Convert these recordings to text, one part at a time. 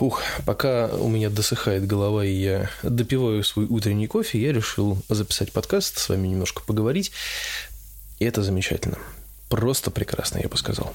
Ух, пока у меня досыхает голова, и я допиваю свой утренний кофе, я решил записать подкаст, с вами немножко поговорить. И это замечательно. Просто прекрасно, я бы сказал.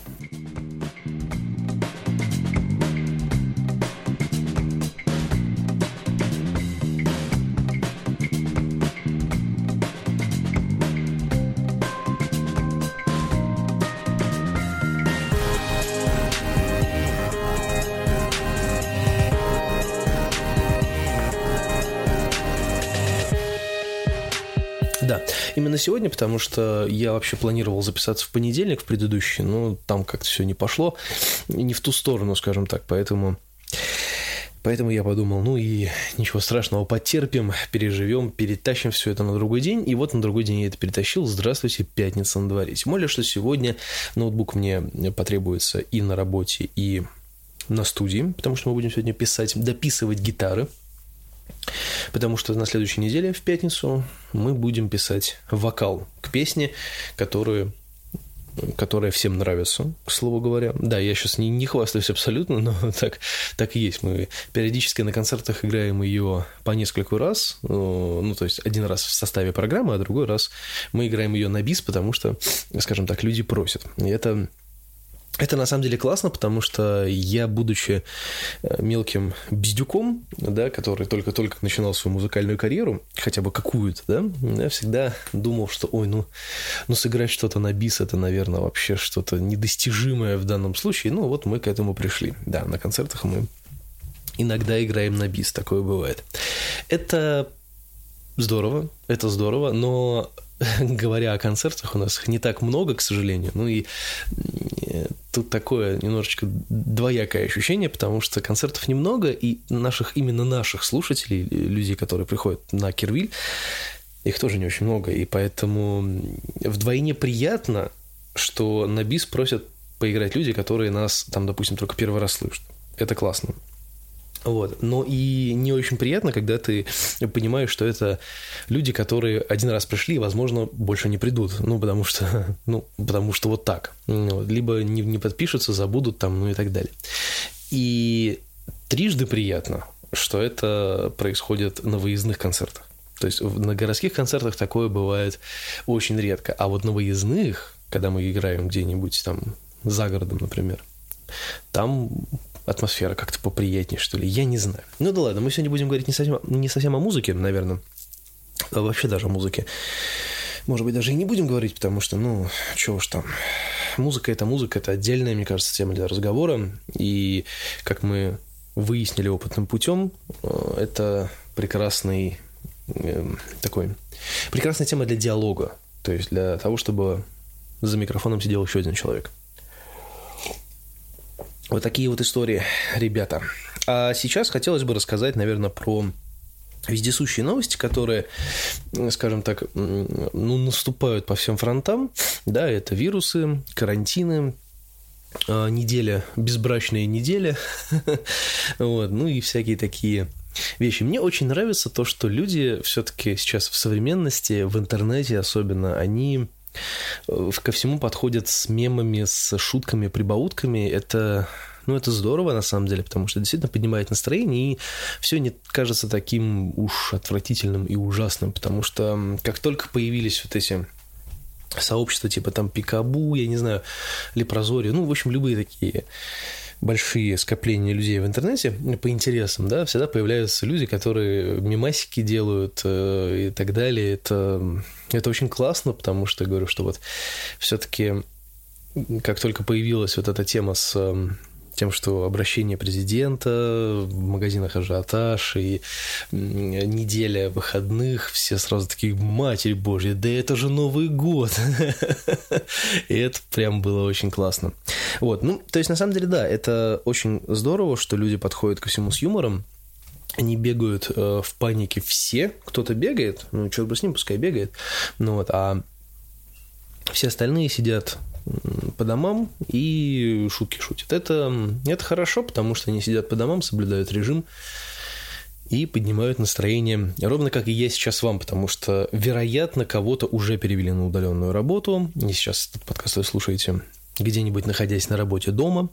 Сегодня, потому что я вообще планировал записаться в понедельник, в предыдущий, но там как-то все не пошло, не в ту сторону, скажем так, поэтому... Поэтому я подумал, ну и ничего страшного, потерпим, переживем, перетащим все это на другой день. И вот на другой день я это перетащил. Здравствуйте, пятница на дворе. Тем более, что сегодня ноутбук мне потребуется и на работе, и на студии, потому что мы будем сегодня писать, дописывать гитары. Потому что на следующей неделе, в пятницу, мы будем писать вокал к песне, которую которая всем нравится, к слову говоря. Да, я сейчас не, не хвастаюсь абсолютно, но так, так и есть. Мы периодически на концертах играем ее по нескольку раз, ну, то есть один раз в составе программы, а другой раз мы играем ее на бис, потому что, скажем так, люди просят. И это это на самом деле классно, потому что я, будучи э, мелким бездюком, да, который только-только начинал свою музыкальную карьеру, хотя бы какую-то, да, я всегда думал, что, ой, ну, ну сыграть что-то на бис, это, наверное, вообще что-то недостижимое в данном случае. Ну, вот мы к этому пришли. Да, на концертах мы иногда играем на бис, такое бывает. Это здорово, это здорово, но говоря о концертах, у нас их не так много, к сожалению. Ну и тут такое немножечко двоякое ощущение, потому что концертов немного, и наших, именно наших слушателей, людей, которые приходят на Кирвиль, их тоже не очень много, и поэтому вдвойне приятно, что на бис просят поиграть люди, которые нас там, допустим, только первый раз слышат. Это классно. Вот. Но и не очень приятно, когда ты понимаешь, что это люди, которые один раз пришли и, возможно, больше не придут. Ну, потому что, ну, потому что вот так. Вот. Либо не, не подпишутся, забудут там, ну и так далее. И трижды приятно, что это происходит на выездных концертах. То есть на городских концертах такое бывает очень редко. А вот на выездных, когда мы играем где-нибудь там за городом, например, там атмосфера как-то поприятнее, что ли. Я не знаю. Ну да ладно, мы сегодня будем говорить не совсем, не совсем о музыке, наверное, а вообще даже о музыке. Может быть, даже и не будем говорить, потому что, ну, чего уж там. Музыка – это музыка, это отдельная, мне кажется, тема для разговора. И, как мы выяснили опытным путем, э, это прекрасный э, такой прекрасная тема для диалога, то есть для того, чтобы за микрофоном сидел еще один человек. Вот такие вот истории, ребята. А сейчас хотелось бы рассказать, наверное, про вездесущие новости, которые, скажем так, ну, наступают по всем фронтам. Да, это вирусы, карантины, а, неделя, безбрачная неделя, вот, ну и всякие такие вещи. Мне очень нравится то, что люди все-таки сейчас в современности, в интернете особенно, они ко всему подходят с мемами, с шутками, прибаутками. Это ну, это здорово, на самом деле, потому что действительно поднимает настроение, и все не кажется таким уж отвратительным и ужасным, потому что как только появились вот эти сообщества типа там Пикабу, я не знаю, Лепрозори, ну, в общем, любые такие большие скопления людей в интернете по интересам, да, всегда появляются люди, которые мимасики делают э, и так далее. Это, это очень классно, потому что я говорю, что вот все-таки как только появилась вот эта тема с тем, что обращение президента, в магазинах ажиотаж и неделя выходных, все сразу такие, Матерь Божья, да это же Новый год. И это прям было очень классно. Вот, ну, то есть, на самом деле, да, это очень здорово, что люди подходят ко всему с юмором, они бегают э, в панике все, кто-то бегает, ну, черт бы с ним, пускай бегает, ну вот, а все остальные сидят по домам и шутки шутят. Это, это хорошо, потому что они сидят по домам, соблюдают режим и поднимают настроение, ровно как и я сейчас вам, потому что, вероятно, кого-то уже перевели на удаленную работу, и сейчас этот подкаст вы слушаете где-нибудь находясь на работе дома,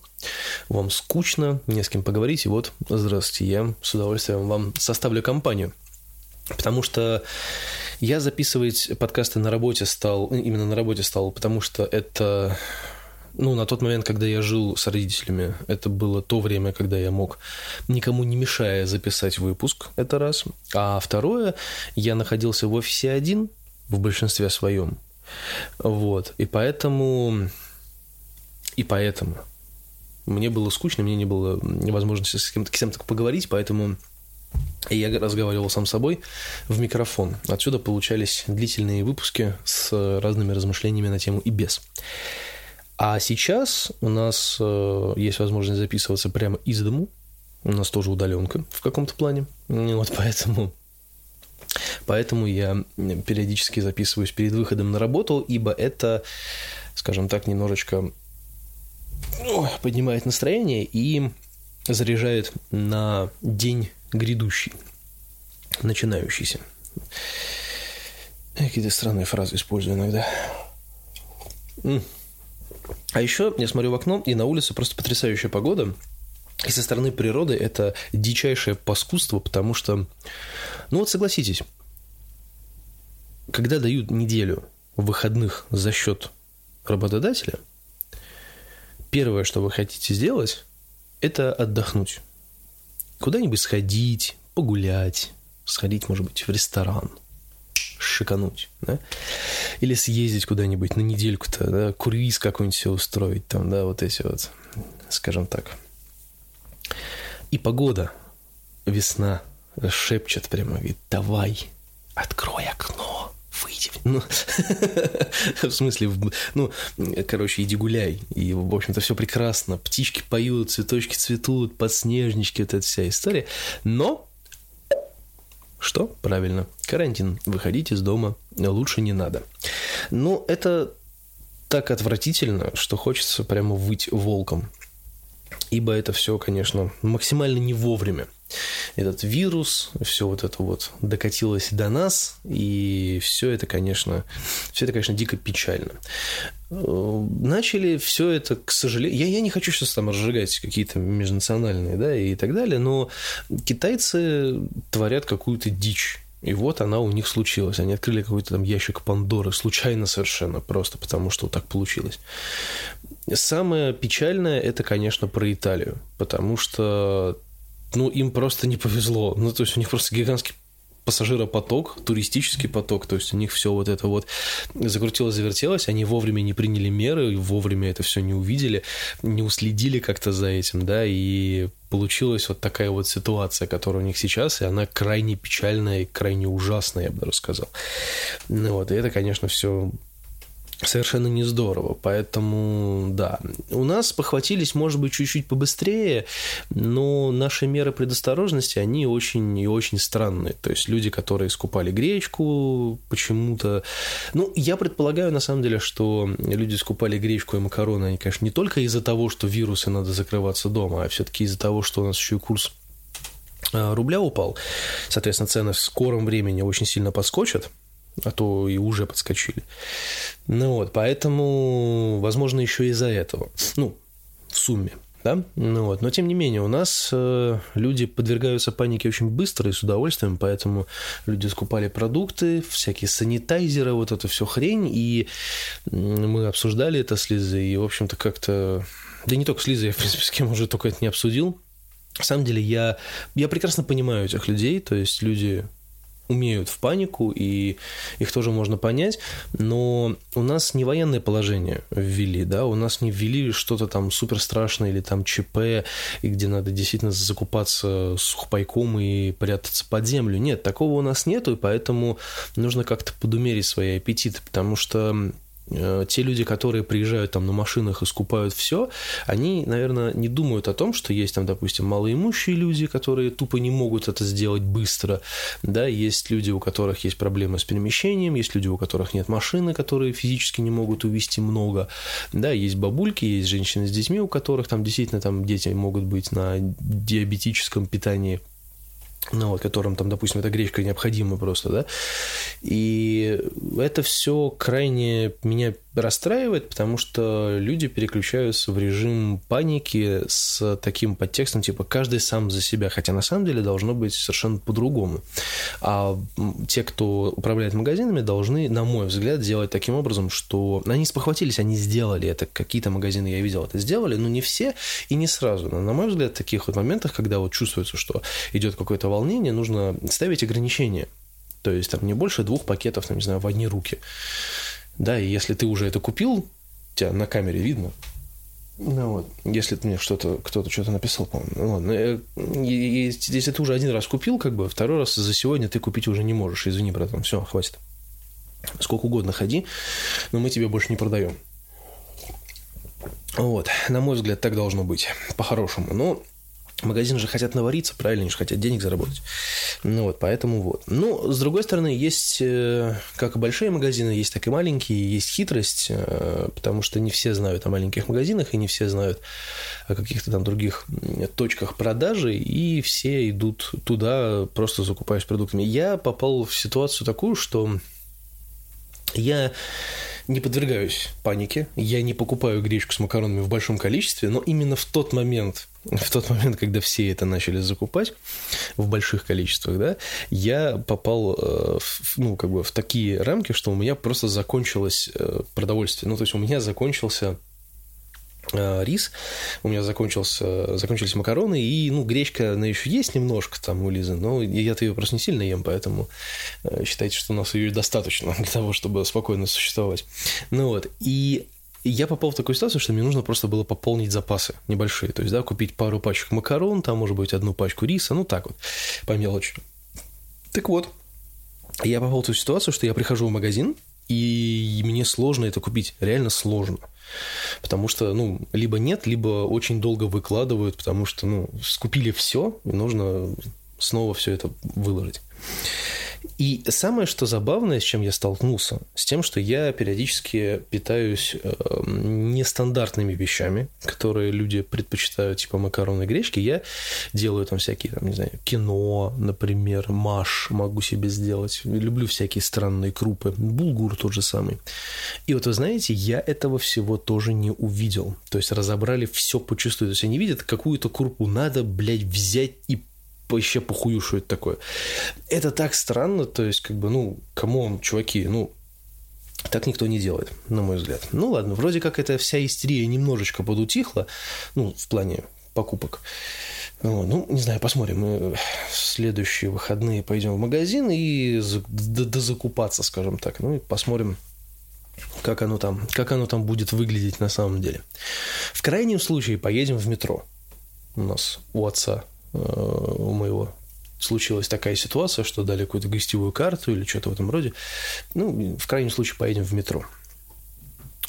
вам скучно, не с кем поговорить, и вот, здравствуйте, я с удовольствием вам составлю компанию. Потому что я записывать подкасты на работе стал, именно на работе стал, потому что это ну, на тот момент, когда я жил с родителями, это было то время, когда я мог, никому не мешая, записать выпуск, это раз. А второе, я находился в офисе один, в большинстве своем. Вот, и поэтому, и поэтому мне было скучно, мне не было возможности с кем-то, с кем-то поговорить, поэтому я разговаривал сам с собой в микрофон. Отсюда получались длительные выпуски с разными размышлениями на тему и без. А сейчас у нас э, есть возможность записываться прямо из дому. У нас тоже удаленка в каком-то плане. Вот поэтому Поэтому я периодически записываюсь перед выходом на работу, ибо это, скажем так, немножечко поднимает настроение и заряжает на день грядущий, начинающийся. Какие-то странные фразы использую иногда. А еще я смотрю в окно, и на улице просто потрясающая погода. И со стороны природы это дичайшее паскудство, потому что, ну вот согласитесь, когда дают неделю выходных за счет работодателя, первое, что вы хотите сделать, это отдохнуть. Куда-нибудь сходить, погулять, сходить, может быть, в ресторан – шикануть, да? Или съездить куда-нибудь на недельку-то, да, круиз какой-нибудь себе устроить там, да, вот эти вот, скажем так. И погода, весна, шепчет прямо, говорит, давай, открой окно, выйди. Ну, в смысле, ну, короче, иди гуляй. И, в общем-то, все прекрасно. Птички поют, цветочки цветут, подснежнички, вот эта вся история. Но что? Правильно. Карантин. Выходить из дома лучше не надо. Ну, это так отвратительно, что хочется прямо выть волком. Ибо это все, конечно, максимально не вовремя этот вирус, все вот это вот докатилось до нас, и все это, конечно, все это, конечно, дико печально. Э, начали все это, к сожалению, я, я не хочу сейчас там разжигать какие-то межнациональные, да, и так далее, но китайцы творят какую-то дичь. И вот она у них случилась. Они открыли какой-то там ящик Пандоры, случайно совершенно, просто потому что так получилось. Самое печальное это, конечно, про Италию, потому что ну, им просто не повезло. Ну, то есть у них просто гигантский пассажиропоток, туристический поток, то есть у них все вот это вот закрутилось, завертелось, они вовремя не приняли меры, вовремя это все не увидели, не уследили как-то за этим, да, и получилась вот такая вот ситуация, которая у них сейчас, и она крайне печальная и крайне ужасная, я бы даже сказал. Ну вот, и это, конечно, все совершенно не здорово. Поэтому, да, у нас похватились, может быть, чуть-чуть побыстрее, но наши меры предосторожности, они очень и очень странные. То есть люди, которые скупали гречку почему-то... Ну, я предполагаю, на самом деле, что люди скупали гречку и макароны, они, конечно, не только из-за того, что вирусы надо закрываться дома, а все-таки из-за того, что у нас еще и курс а, рубля упал. Соответственно, цены в скором времени очень сильно подскочат а то и уже подскочили. Ну вот, поэтому, возможно, еще из-за этого. Ну, в сумме. Да? Ну вот. Но тем не менее, у нас э, люди подвергаются панике очень быстро и с удовольствием, поэтому люди скупали продукты, всякие санитайзеры, вот это все хрень, и мы обсуждали это с Лизой, и, в общем-то, как-то... Да не только с Лизой, я, в принципе, с кем уже только это не обсудил. На самом деле, я, я прекрасно понимаю этих людей, то есть люди умеют в панику, и их тоже можно понять, но у нас не военное положение ввели, да, у нас не ввели что-то там супер страшное или там ЧП, и где надо действительно закупаться сухпайком и прятаться под землю. Нет, такого у нас нету, и поэтому нужно как-то подумерить свои аппетиты, потому что те люди, которые приезжают там на машинах и скупают все, они, наверное, не думают о том, что есть там, допустим, малоимущие люди, которые тупо не могут это сделать быстро, да, есть люди, у которых есть проблемы с перемещением, есть люди, у которых нет машины, которые физически не могут увезти много, да, есть бабульки, есть женщины с детьми, у которых там действительно там дети могут быть на диабетическом питании, ну, вот, которым там, допустим, эта гречка необходима просто, да, и это все крайне меня расстраивает, потому что люди переключаются в режим паники с таким подтекстом, типа каждый сам за себя, хотя на самом деле должно быть совершенно по-другому. А те, кто управляет магазинами, должны, на мой взгляд, делать таким образом, что они спохватились, они сделали это, какие-то магазины я видел это сделали, но не все и не сразу. Но, на мой взгляд, в таких вот моментах, когда вот чувствуется, что идет какое-то волнение, нужно ставить ограничения. То есть там не больше двух пакетов, там, не знаю, в одни руки. Да, и если ты уже это купил, тебя на камере видно, ну вот, если мне что-то, кто-то что-то написал, по-моему, ну ладно, э, если ты уже один раз купил, как бы, второй раз за сегодня ты купить уже не можешь, извини, братан, все, хватит. Сколько угодно ходи, но мы тебе больше не продаем. Вот, на мой взгляд, так должно быть, по-хорошему. Но Магазины же хотят навариться, правильно, они же хотят денег заработать. Ну вот, поэтому вот. Ну, с другой стороны, есть э, как и большие магазины, есть так и маленькие, есть хитрость, э, потому что не все знают о маленьких магазинах, и не все знают о каких-то там других точках продажи, и все идут туда, просто закупаясь продуктами. Я попал в ситуацию такую, что я не подвергаюсь панике, я не покупаю гречку с макаронами в большом количестве, но именно в тот момент, в тот момент, когда все это начали закупать в больших количествах, да, я попал э, ну, как бы в такие рамки, что у меня просто закончилось э, продовольствие. Ну, то есть у меня закончился рис, у меня закончился, закончились макароны, и, ну, гречка, она еще есть немножко там у Лизы, но я-то ее просто не сильно ем, поэтому э, считайте, что у нас ее достаточно для того, чтобы спокойно существовать. Ну вот, и я попал в такую ситуацию, что мне нужно просто было пополнить запасы небольшие, то есть, да, купить пару пачек макарон, там, может быть, одну пачку риса, ну, так вот, по мелочи. Так вот, я попал в ту ситуацию, что я прихожу в магазин, и мне сложно это купить, реально сложно. Потому что, ну, либо нет, либо очень долго выкладывают, потому что, ну, скупили все, и нужно снова все это выложить. И самое, что забавное, с чем я столкнулся, с тем, что я периодически питаюсь э, нестандартными вещами, которые люди предпочитают, типа макароны и гречки. Я делаю там всякие, там, не знаю, кино, например, маш могу себе сделать. Люблю всякие странные крупы. Булгур тот же самый. И вот вы знаете, я этого всего тоже не увидел. То есть разобрали все почувствовать. То есть они видят, какую-то крупу надо, блядь, взять и вообще похую, что это такое. Это так странно, то есть, как бы, ну, кому чуваки, ну, так никто не делает, на мой взгляд. Ну ладно, вроде как эта вся истерия немножечко подутихла, ну, в плане покупок. Ну, не знаю, посмотрим. Мы в следующие выходные пойдем в магазин и дозакупаться, скажем так. Ну и посмотрим, как оно там, как оно там будет выглядеть на самом деле. В крайнем случае поедем в метро. У нас у отца у моего случилась такая ситуация, что дали какую-то гостевую карту или что-то в этом роде. Ну, в крайнем случае, поедем в метро.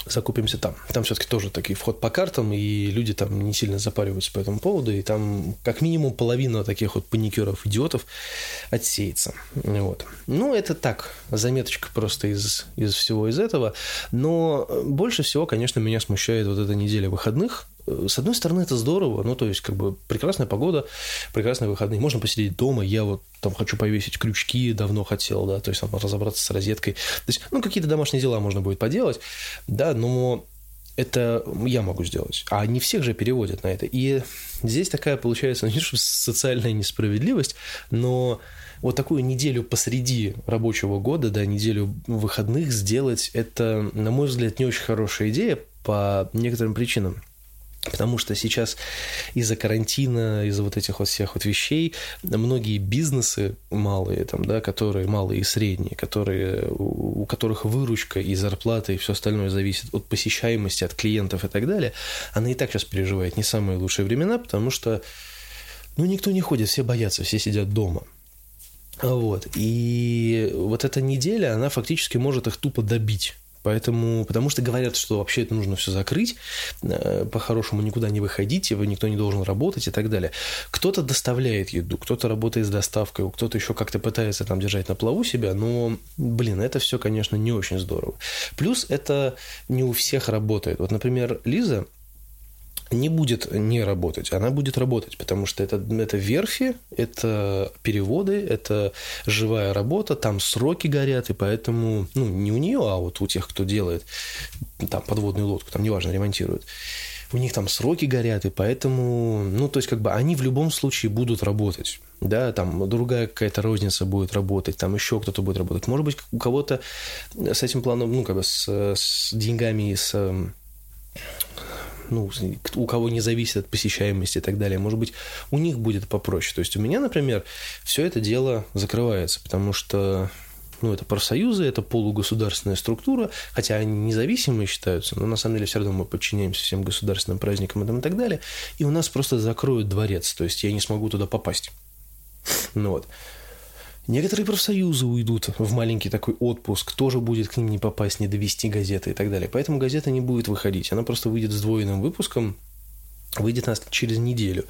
Закупимся там. Там все-таки тоже такой вход по картам, и люди там не сильно запариваются по этому поводу, и там как минимум половина таких вот паникеров, идиотов отсеется. Вот. Ну, это так, заметочка просто из, из всего из этого. Но больше всего, конечно, меня смущает вот эта неделя выходных, с одной стороны, это здорово, ну, то есть, как бы, прекрасная погода, прекрасные выходные, можно посидеть дома, я вот там хочу повесить крючки, давно хотел, да, то есть, там, разобраться с розеткой, то есть, ну, какие-то домашние дела можно будет поделать, да, но это я могу сделать. А не всех же переводят на это. И здесь такая получается, не что социальная несправедливость, но вот такую неделю посреди рабочего года, да, неделю выходных сделать, это, на мой взгляд, не очень хорошая идея по некоторым причинам. Потому что сейчас из-за карантина, из-за вот этих вот всех вот вещей, многие бизнесы малые, там, да, которые малые и средние, которые, у, которых выручка и зарплата и все остальное зависит от посещаемости, от клиентов и так далее, она и так сейчас переживает не самые лучшие времена, потому что ну, никто не ходит, все боятся, все сидят дома. Вот. И вот эта неделя, она фактически может их тупо добить. Поэтому, потому что говорят, что вообще это нужно все закрыть, э, по-хорошему никуда не выходите, вы никто не должен работать и так далее. Кто-то доставляет еду, кто-то работает с доставкой, кто-то еще как-то пытается там держать на плаву себя, но, блин, это все, конечно, не очень здорово. Плюс это не у всех работает. Вот, например, Лиза, не будет не работать, она будет работать, потому что это, это верфи, это переводы, это живая работа, там сроки горят, и поэтому, ну, не у нее, а вот у тех, кто делает там подводную лодку, там неважно, ремонтирует, у них там сроки горят, и поэтому, ну, то есть, как бы они в любом случае будут работать. Да, там другая какая-то розница будет работать, там еще кто-то будет работать. Может быть, у кого-то с этим планом, ну, как бы с, с деньгами и с ну, у кого не зависит от посещаемости и так далее, может быть, у них будет попроще. То есть у меня, например, все это дело закрывается, потому что ну, это профсоюзы, это полугосударственная структура, хотя они независимые считаются, но на самом деле все равно мы подчиняемся всем государственным праздникам и так далее, и у нас просто закроют дворец, то есть я не смогу туда попасть. Ну вот. Некоторые профсоюзы уйдут в маленький такой отпуск, тоже будет к ним не попасть, не довести газеты и так далее. Поэтому газета не будет выходить, она просто выйдет с двойным выпуском, выйдет нас через неделю.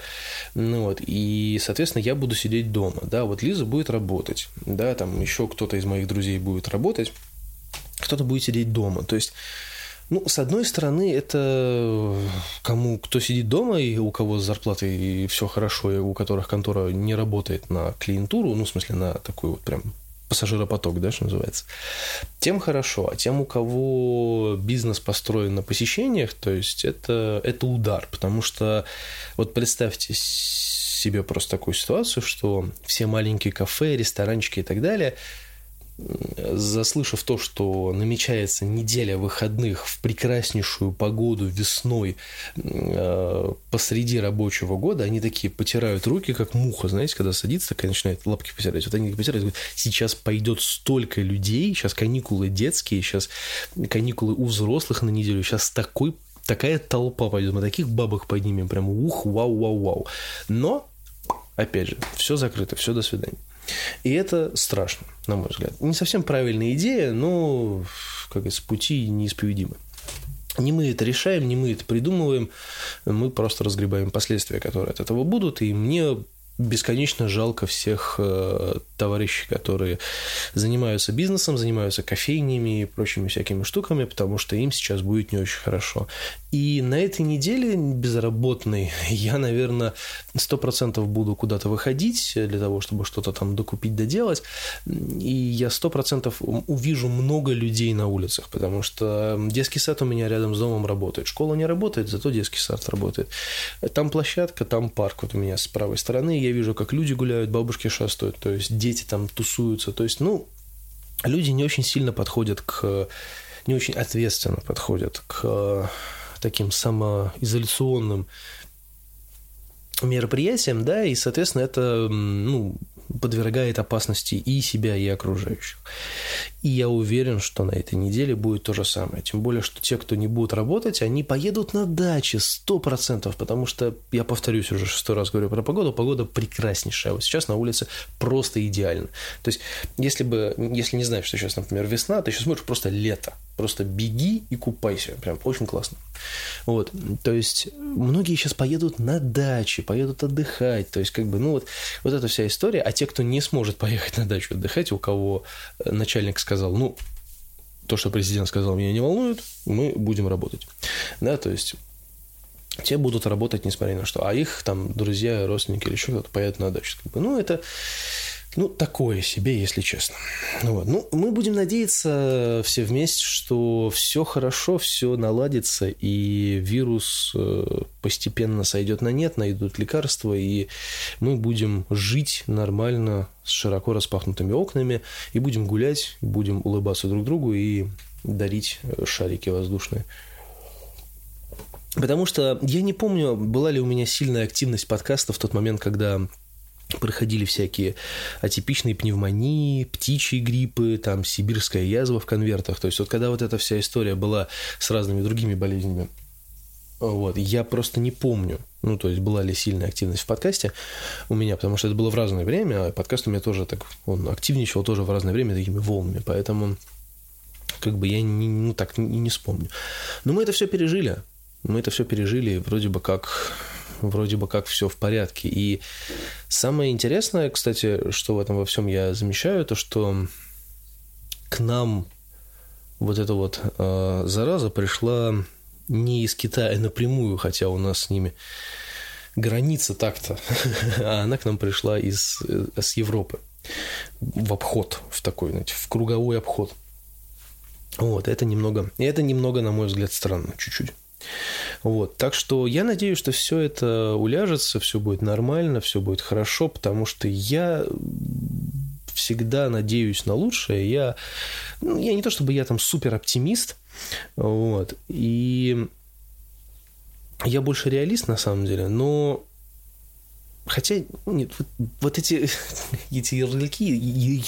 Ну вот, и, соответственно, я буду сидеть дома, да, вот Лиза будет работать, да, там еще кто-то из моих друзей будет работать, кто-то будет сидеть дома. То есть ну, с одной стороны, это кому, кто сидит дома и у кого с зарплатой и все хорошо, и у которых контора не работает на клиентуру, ну, в смысле, на такой вот прям пассажиропоток, да, что называется, тем хорошо. А тем, у кого бизнес построен на посещениях, то есть это, это удар, потому что вот представьте себе просто такую ситуацию, что все маленькие кафе, ресторанчики и так далее – заслышав то, что намечается неделя выходных в прекраснейшую погоду весной э, посреди рабочего года, они такие потирают руки, как муха, знаете, когда садится, такая начинает лапки потирать. Вот они потирают, говорят, сейчас пойдет столько людей, сейчас каникулы детские, сейчас каникулы у взрослых на неделю, сейчас такой такая толпа пойдет, мы таких бабок поднимем, прям ух, вау, вау, вау. Но, опять же, все закрыто, все, до свидания. И это страшно, на мой взгляд. Не совсем правильная идея, но, как говорится, пути неисповедимы. Не мы это решаем, не мы это придумываем, мы просто разгребаем последствия, которые от этого будут. И мне бесконечно жалко всех э, товарищей, которые занимаются бизнесом, занимаются кофейнями и прочими всякими штуками, потому что им сейчас будет не очень хорошо. И на этой неделе безработный я, наверное, сто процентов буду куда-то выходить для того, чтобы что-то там докупить, доделать. И я сто процентов увижу много людей на улицах, потому что детский сад у меня рядом с домом работает. Школа не работает, зато детский сад работает. Там площадка, там парк вот у меня с правой стороны. Я вижу, как люди гуляют, бабушки шастают, то есть дети там тусуются. То есть, ну, люди не очень сильно подходят к... не очень ответственно подходят к таким самоизоляционным мероприятиям, да, и, соответственно, это, ну, подвергает опасности и себя, и окружающих. И я уверен, что на этой неделе будет то же самое. Тем более, что те, кто не будут работать, они поедут на дачи процентов, потому что, я повторюсь уже шестой раз говорю про погоду, погода прекраснейшая. Вот сейчас на улице просто идеально. То есть, если бы, если не знаешь, что сейчас, например, весна, ты сейчас смотришь просто лето. Просто беги и купайся. Прям очень классно. Вот. То есть, многие сейчас поедут на дачи, поедут отдыхать. То есть, как бы, ну вот, вот эта вся история. А те, кто не сможет поехать на дачу отдыхать, у кого начальник сказал, ну, то, что президент сказал, меня не волнует, мы будем работать. Да, то есть те будут работать, несмотря на что. А их там друзья, родственники или еще кто-то поедут на дачу. Ну, это ну, такое себе, если честно. Ну, вот. ну, мы будем надеяться все вместе, что все хорошо, все наладится, и вирус э, постепенно сойдет на нет, найдут лекарства, и мы будем жить нормально, с широко распахнутыми окнами, и будем гулять, будем улыбаться друг другу и дарить э, шарики воздушные. Потому что я не помню, была ли у меня сильная активность подкаста в тот момент, когда проходили всякие атипичные пневмонии, птичьи гриппы, там сибирская язва в конвертах. То есть вот когда вот эта вся история была с разными другими болезнями, вот, я просто не помню, ну, то есть была ли сильная активность в подкасте у меня, потому что это было в разное время, а подкаст у меня тоже так, он активничал тоже в разное время такими волнами, поэтому как бы я не, ну, так не, не вспомню. Но мы это все пережили, мы это все пережили, вроде бы как вроде бы как все в порядке. И самое интересное, кстати, что в этом во всем я замечаю, то что к нам вот эта вот э, зараза пришла не из Китая напрямую, хотя у нас с ними граница так-то, а она к нам пришла из, э, с Европы в обход, в такой, знаете, в круговой обход. Вот, это немного, это немного, на мой взгляд, странно, чуть-чуть. Вот, так что я надеюсь, что все это уляжется, все будет нормально, все будет хорошо, потому что я всегда надеюсь на лучшее. Я, ну, я не то чтобы я там супер оптимист, вот, и я больше реалист на самом деле, но Хотя, нет, вот, вот эти, эти ярлыки,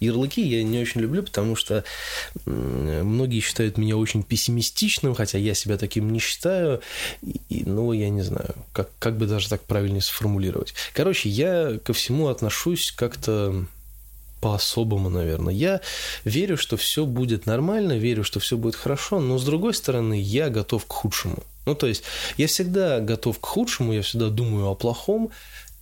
ярлыки я не очень люблю, потому что многие считают меня очень пессимистичным, хотя я себя таким не считаю. И, ну, я не знаю, как, как бы даже так правильнее сформулировать. Короче, я ко всему отношусь как-то по-особому, наверное. Я верю, что все будет нормально, верю, что все будет хорошо, но с другой стороны, я готов к худшему. Ну, то есть, я всегда готов к худшему, я всегда думаю о плохом,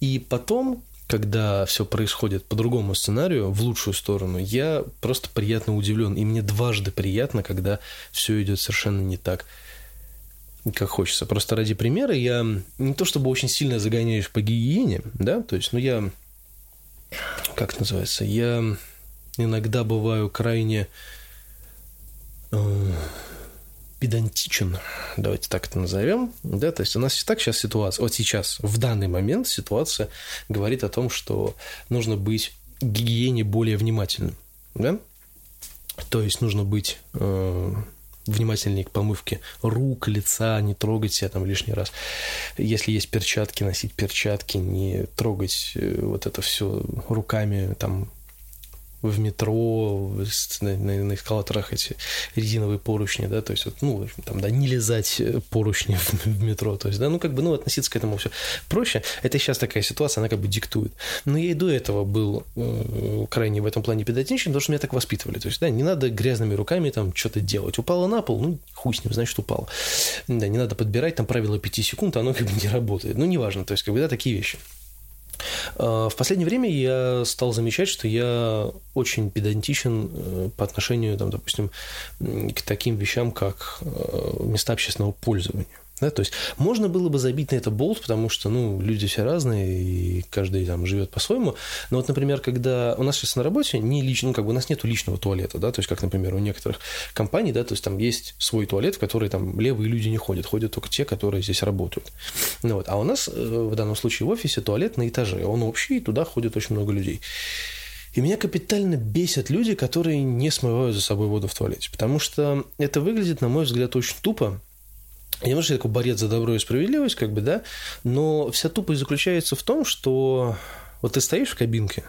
и потом, когда все происходит по другому сценарию, в лучшую сторону, я просто приятно удивлен. И мне дважды приятно, когда все идет совершенно не так, как хочется. Просто ради примера я не то чтобы очень сильно загоняюсь по гигиене, да, то есть, ну, я, как называется, я иногда бываю крайне э, педантичен, давайте так это назовем, да, то есть у нас и так сейчас ситуация, вот сейчас, в данный момент ситуация говорит о том, что нужно быть гигиене более внимательным, да, то есть нужно быть э, внимательнее к помывке рук, лица, не трогать себя там лишний раз. Если есть перчатки, носить перчатки, не трогать э, вот это все руками, там в метро, на, на, на эскалаторах эти резиновые поручни, да, то есть, вот, ну, там, да, не лизать поручни в, в метро, то есть, да, ну, как бы, ну, относиться к этому все проще. Это сейчас такая ситуация, она как бы диктует. Но я и до этого был э, крайне в этом плане педантичен, потому что меня так воспитывали, то есть, да, не надо грязными руками там что-то делать. Упала на пол, ну, хуй с ним, значит, упала. Да, не надо подбирать там правило 5 секунд, оно как бы не работает. Ну, неважно, то есть, как бы, да, такие вещи. А, в последнее время я стал замечать, что я очень педантичен э, по отношению, там, допустим, к таким вещам, как э, места общественного пользования. Да, то есть можно было бы забить на это болт, потому что, ну, люди все разные, и каждый там живет по-своему. Но вот, например, когда у нас сейчас на работе не лично, ну, как бы у нас нет личного туалета, да, то есть, как, например, у некоторых компаний, да, то есть там есть свой туалет, в который там левые люди не ходят, ходят только те, которые здесь работают. Ну, вот. А у нас э, в данном случае в офисе туалет на этаже, он общий, и туда ходит очень много людей. И меня капитально бесят люди, которые не смывают за собой воду в туалете, потому что это выглядит, на мой взгляд, очень тупо, я, может, я такой борец за добро и справедливость, как бы, да, но вся тупость заключается в том, что вот ты стоишь в кабинке,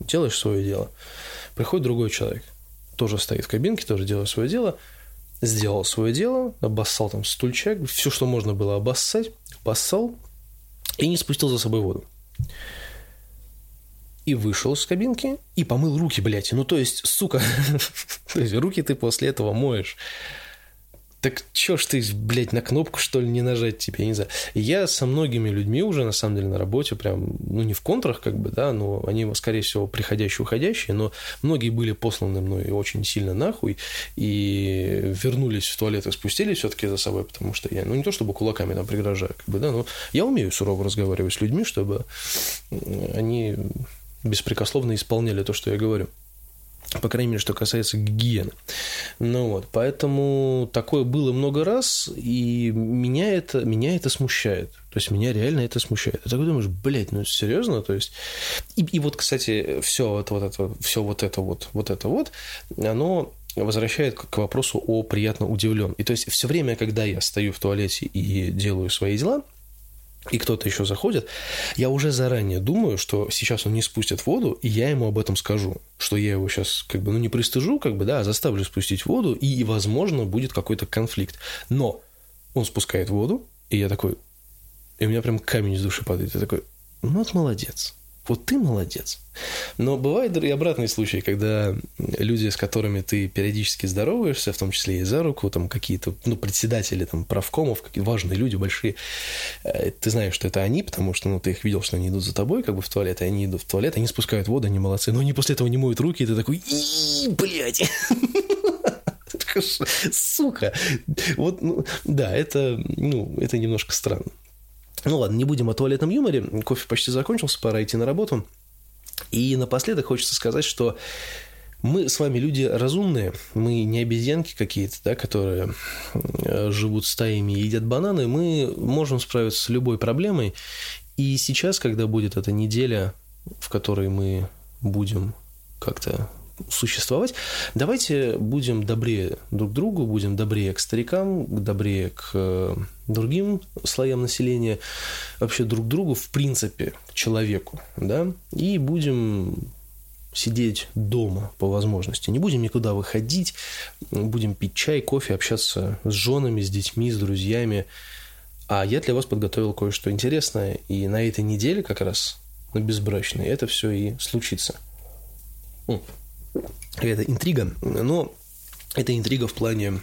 делаешь свое дело, приходит другой человек, тоже стоит в кабинке, тоже делает свое дело, сделал свое дело, обоссал там стульчак, все, что можно было обоссать, обоссал и не спустил за собой воду. И вышел из кабинки и помыл руки, блядь. Ну, то есть, сука, то есть, руки ты после этого моешь. Так чё ж ты, блядь, на кнопку, что ли, не нажать тебе, я не знаю. Я со многими людьми уже, на самом деле, на работе, прям, ну, не в контрах, как бы, да, но они, скорее всего, приходящие, уходящие, но многие были посланы мной очень сильно нахуй и вернулись в туалет и спустились все таки за собой, потому что я, ну, не то чтобы кулаками там пригрожаю, как бы, да, но я умею сурово разговаривать с людьми, чтобы они беспрекословно исполняли то, что я говорю. По крайней мере, что касается гигиены. Ну вот, поэтому такое было много раз, и меня это, меня это смущает. То есть меня реально это смущает. Ты такой думаешь, блядь, ну серьезно? То есть. И, и вот, кстати, все это, вот это, все вот это вот, вот это вот, оно возвращает к вопросу о приятно удивлен. И то есть все время, когда я стою в туалете и делаю свои дела, и кто-то еще заходит, я уже заранее думаю, что сейчас он не спустит воду, и я ему об этом скажу, что я его сейчас как бы, ну, не пристыжу, как бы, да, а заставлю спустить воду, и, возможно, будет какой-то конфликт. Но он спускает воду, и я такой, и у меня прям камень из души падает, я такой, ну, вот молодец, вот ты молодец. Но бывают и обратные случаи, когда люди, с которыми ты периодически здороваешься, в том числе и за руку, там какие-то, ну, председатели, там, правкомов, какие важные люди большие, э, ты знаешь, что это они, потому что, ну, ты их видел, что они идут за тобой, как бы в туалет, и они идут в туалет, они спускают воду, они молодцы, но они после этого не моют руки, и ты такой, блядь. Сука. Вот, ну, да, это, ну, это немножко странно. Ну ладно, не будем о туалетном юморе. Кофе почти закончился, пора идти на работу. И напоследок хочется сказать, что мы с вами люди разумные, мы не обезьянки какие-то, да, которые э, живут стаями и едят бананы, мы можем справиться с любой проблемой. И сейчас, когда будет эта неделя, в которой мы будем как-то существовать, давайте будем добрее друг другу, будем добрее к старикам, добрее к э, другим слоям населения, вообще друг другу, в принципе, к человеку, да, и будем сидеть дома по возможности. Не будем никуда выходить, будем пить чай, кофе, общаться с женами, с детьми, с друзьями. А я для вас подготовил кое-что интересное, и на этой неделе как раз, на безбрачной, это все и случится. Это интрига, но это интрига в плане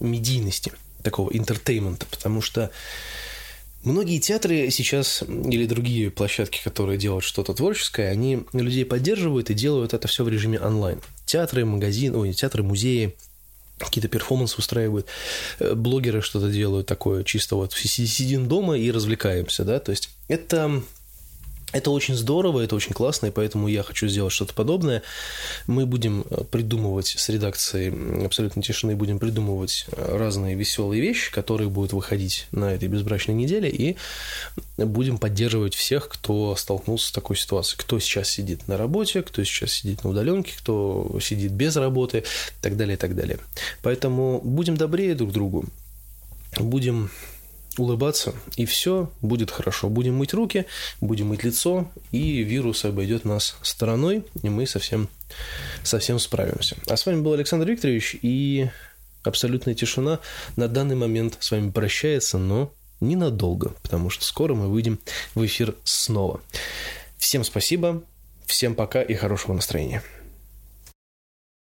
медийности, такого entertainment а, потому что Многие театры сейчас или другие площадки, которые делают что-то творческое, они людей поддерживают и делают это все в режиме онлайн. Театры, магазины, ой, театры, музеи, какие-то перформансы устраивают, э, блогеры что-то делают такое, чисто вот сидим дома и развлекаемся, да, то есть это это очень здорово, это очень классно, и поэтому я хочу сделать что-то подобное. Мы будем э, придумывать с редакцией «Абсолютно тишины», будем придумывать э, разные веселые вещи, которые будут выходить на этой безбрачной неделе, и будем поддерживать всех, кто столкнулся с такой ситуацией. Кто сейчас сидит на работе, кто сейчас сидит на удаленке, кто сидит без работы, и так далее, и так далее. Поэтому будем добрее друг другу, будем улыбаться, и все будет хорошо. Будем мыть руки, будем мыть лицо, и вирус обойдет нас стороной, и мы совсем, совсем справимся. А с вами был Александр Викторович, и абсолютная тишина на данный момент с вами прощается, но ненадолго, потому что скоро мы выйдем в эфир снова. Всем спасибо, всем пока и хорошего настроения.